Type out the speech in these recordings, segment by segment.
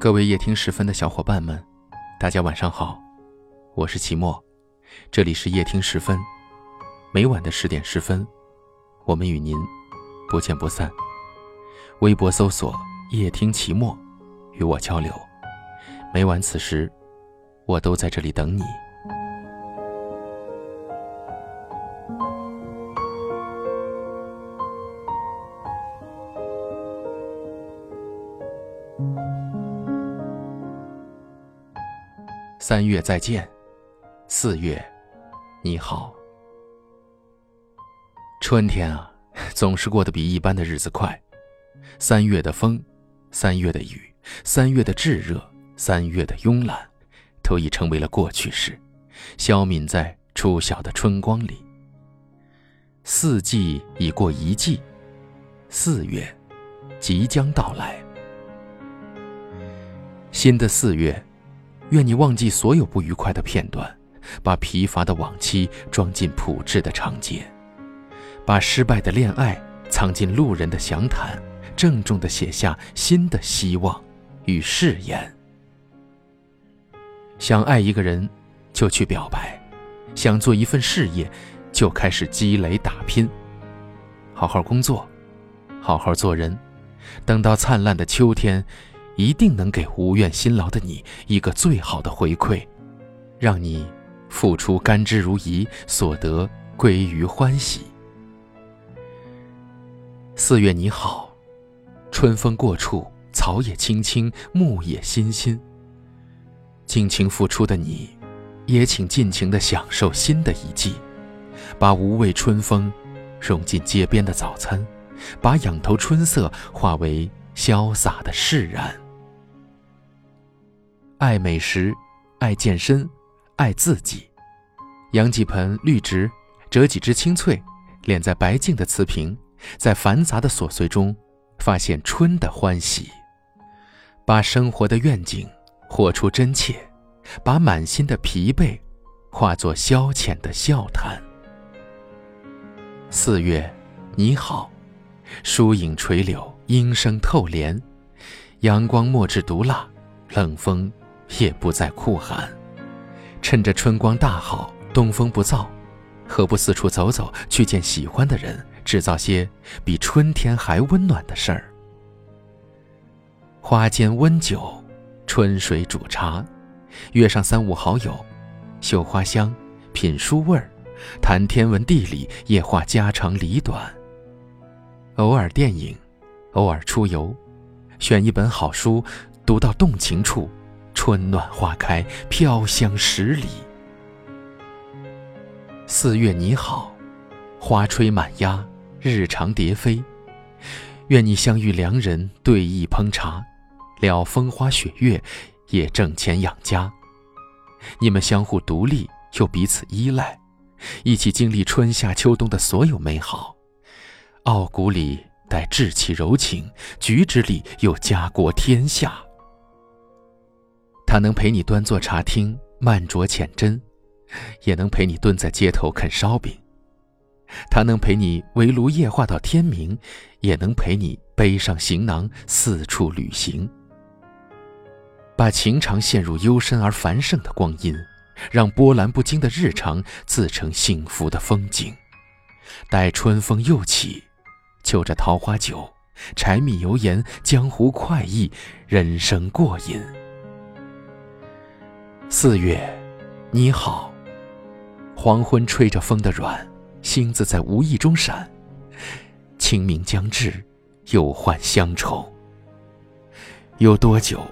各位夜听时分的小伙伴们，大家晚上好，我是齐墨，这里是夜听时分，每晚的十点十分，我们与您不见不散。微博搜索“夜听齐墨”，与我交流。每晚此时，我都在这里等你。三月再见，四月你好。春天啊，总是过得比一般的日子快。三月的风，三月的雨，三月的炙热，三月的慵懒，都已成为了过去式，消泯在初晓的春光里。四季已过一季，四月即将到来。新的四月。愿你忘记所有不愉快的片段，把疲乏的往期装进朴质的长街，把失败的恋爱藏进路人的详谈，郑重地写下新的希望与誓言。想爱一个人，就去表白；想做一份事业，就开始积累打拼。好好工作，好好做人，等到灿烂的秋天。一定能给无怨辛劳的你一个最好的回馈，让你付出甘之如饴，所得归于欢喜。四月你好，春风过处，草也青青，木也欣欣。尽情付出的你，也请尽情的享受新的一季，把无畏春风融进街边的早餐，把仰头春色化为潇洒的释然。爱美食，爱健身，爱自己。养几盆绿植，折几枝青翠，敛在白净的瓷瓶，在繁杂的琐碎中，发现春的欢喜。把生活的愿景活出真切，把满心的疲惫化作消遣的笑谈。四月，你好，疏影垂柳，莺声透帘，阳光莫致毒辣，冷风。也不再酷寒，趁着春光大好，东风不燥，何不四处走走，去见喜欢的人，制造些比春天还温暖的事儿？花间温酒，春水煮茶，约上三五好友，嗅花香，品书味儿，谈天文地理，也话家长里短。偶尔电影，偶尔出游，选一本好书，读到动情处。春暖花开，飘香十里。四月你好，花吹满鸭，日长蝶飞。愿你相遇良人，对弈烹茶，聊风花雪月，也挣钱养家。你们相互独立又彼此依赖，一起经历春夏秋冬的所有美好。傲骨里带稚气柔情，举止里有家国天下。他能陪你端坐茶厅慢酌浅斟，也能陪你蹲在街头啃烧饼。他能陪你围炉夜话到天明，也能陪你背上行囊四处旅行。把情长陷入幽深而繁盛的光阴，让波澜不惊的日常自成幸福的风景。待春风又起，就着桃花酒，柴米油盐，江湖快意，人生过瘾。四月，你好。黄昏吹着风的软，星子在无意中闪。清明将至，又换乡愁。有多久，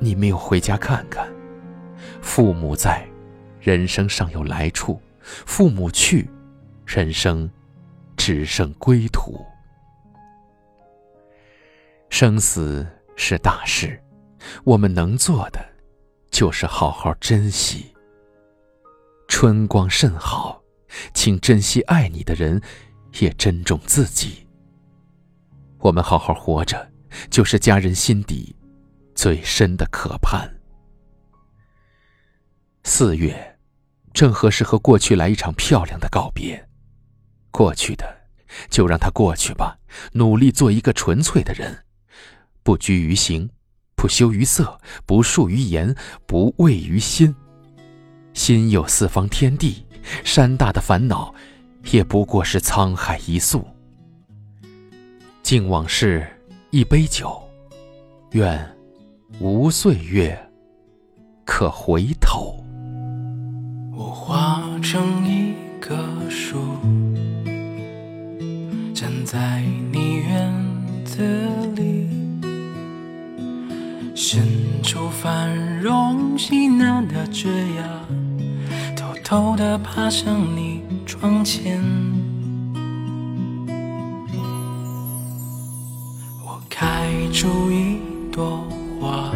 你没有回家看看？父母在，人生尚有来处；父母去，人生只剩归途。生死是大事，我们能做的。就是好好珍惜。春光甚好，请珍惜爱你的人，也珍重自己。我们好好活着，就是家人心底最深的渴盼。四月，正合适和过去来一场漂亮的告别。过去的，就让它过去吧。努力做一个纯粹的人，不拘于形。不羞于色，不述于言，不畏于心。心有四方天地，山大的烦恼，也不过是沧海一粟。敬往事，一杯酒，愿无岁月可回头。我化成一棵树，站在你院子里，伸出繁荣喜难的枝桠，偷偷地爬上你窗前。我开出一朵花，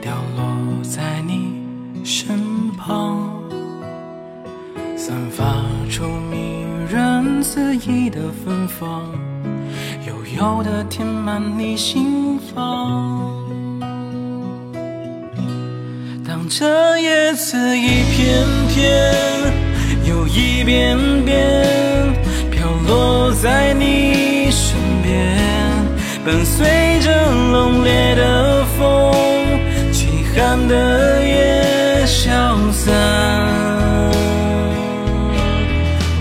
掉落在你身旁，散发出迷人肆意的芬芳，悠悠地填满你心房。当这叶子一片片，又一遍遍飘落在你身边，伴随着冷冽的风，凄寒的夜消散。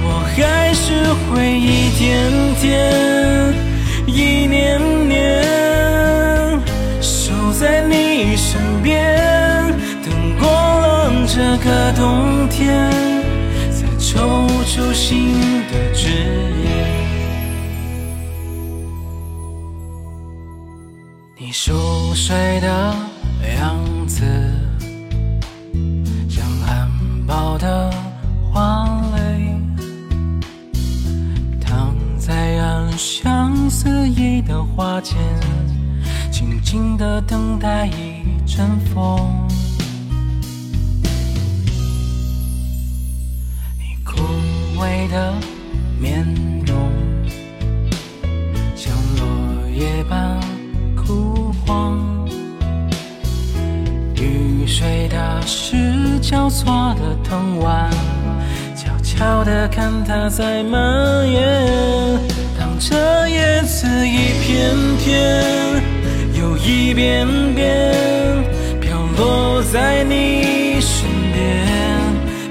我还是会一天天，冬天，再抽出新的枝叶。你熟睡的样子，像含苞的花蕾，躺在暗香四溢的花间，静静的等待一阵风。的面容，像落叶般枯黄。雨水打湿交错的藤蔓，悄悄地看它在蔓延。当这叶子一片片，又一遍遍飘落在你身边，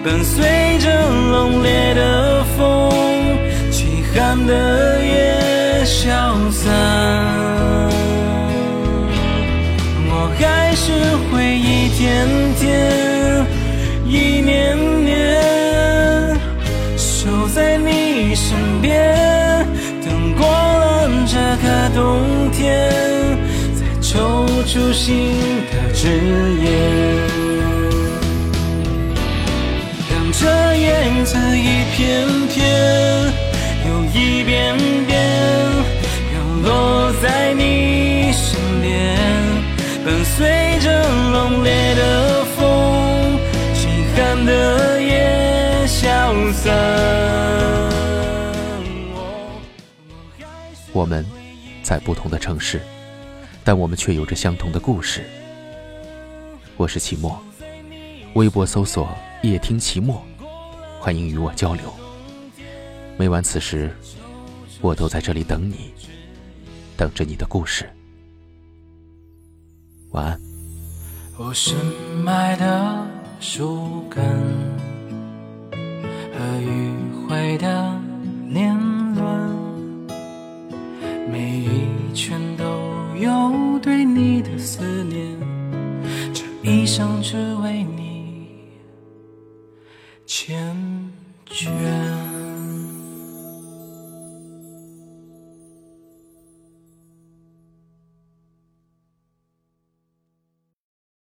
伴随着浓烈的，凄寒的夜消散。我还是会一天天，一年年守在你身边，等过了这个冬天，再抽出新的枝叶。当这叶子一片，我们在不同的城市，但我们却有着相同的故事。我是齐墨，微博搜索“夜听齐墨”，欢迎与我交流。每晚此时，我都在这里等你，等着你的故事。晚安。我深埋的树根和迂回的年，每一圈都有对你的思念，这一生只为你缱绻。